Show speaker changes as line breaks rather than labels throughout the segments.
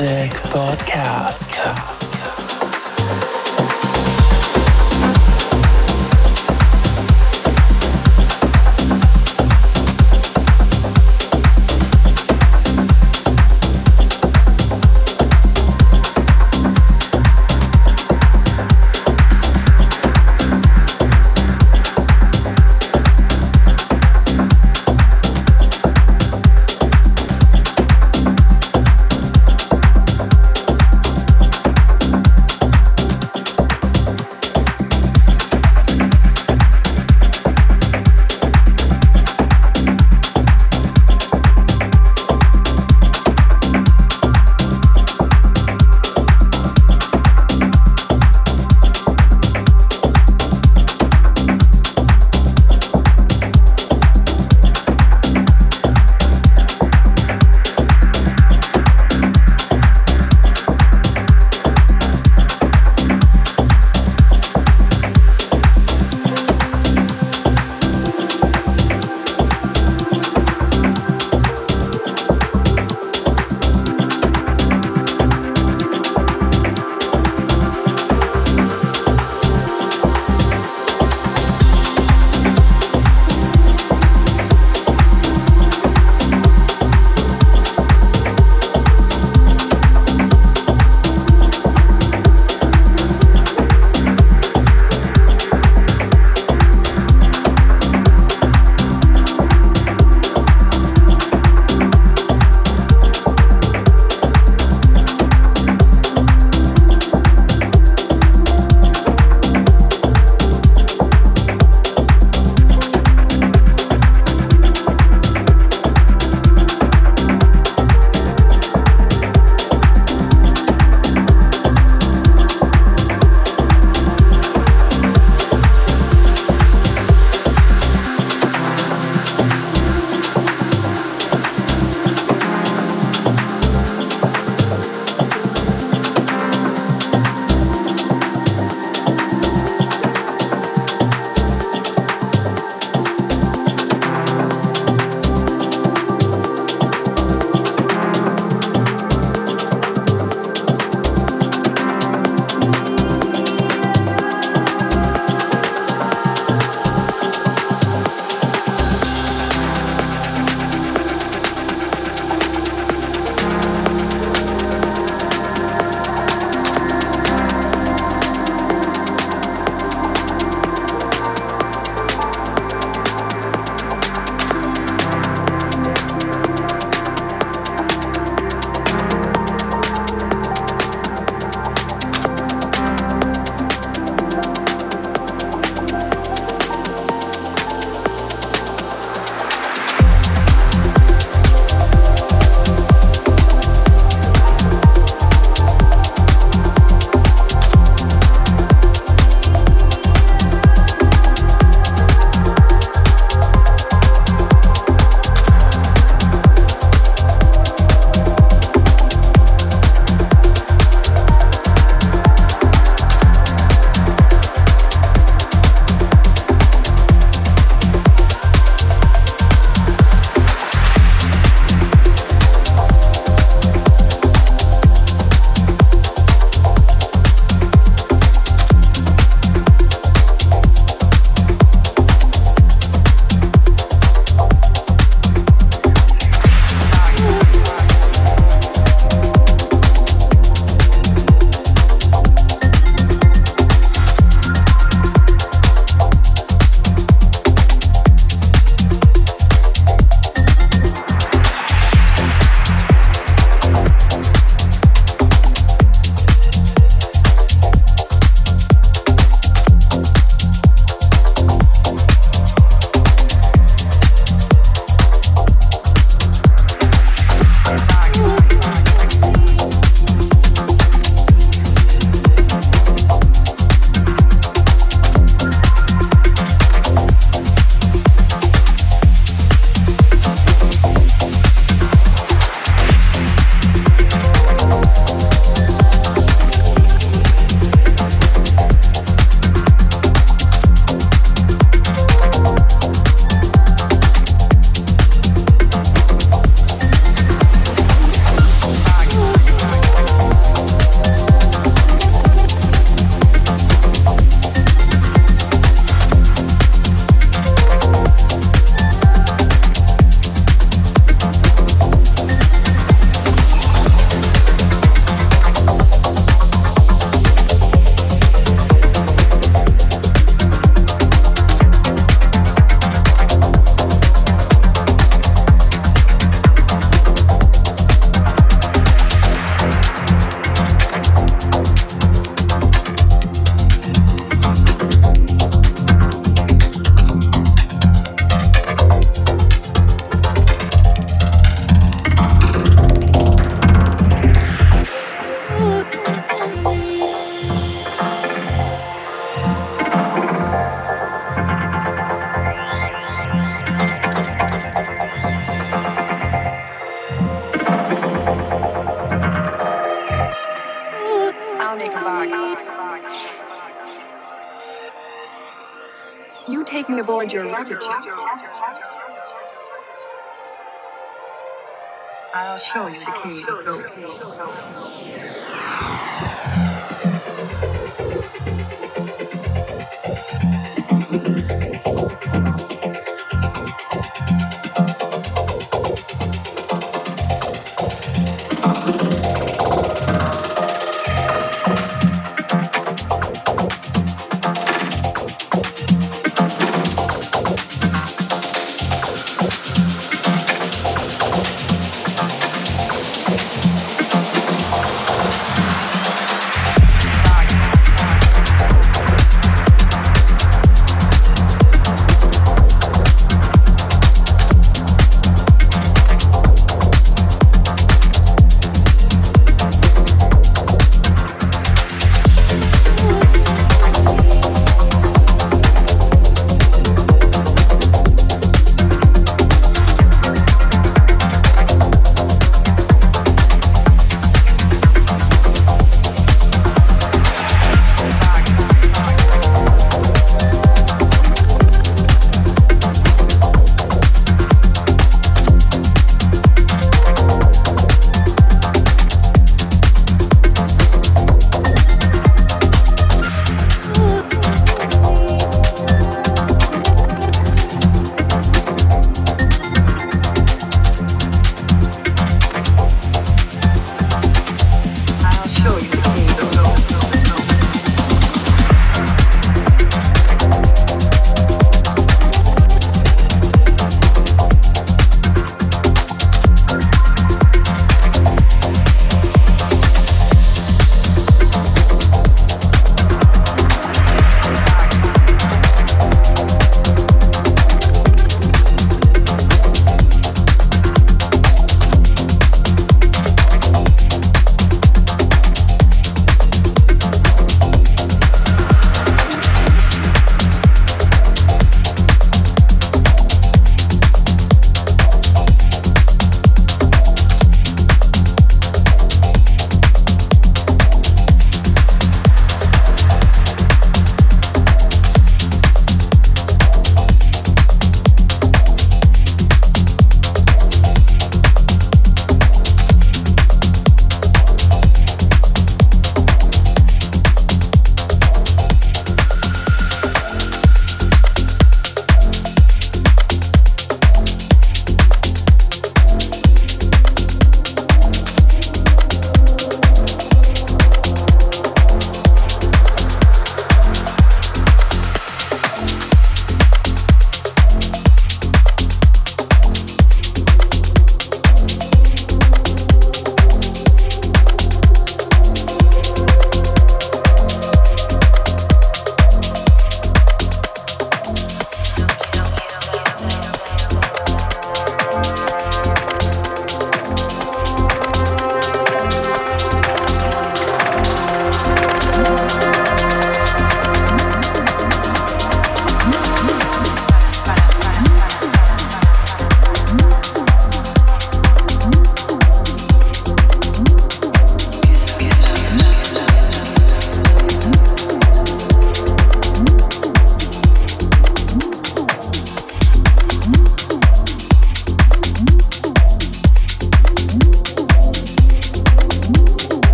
Music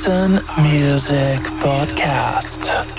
Artisan Music Podcast.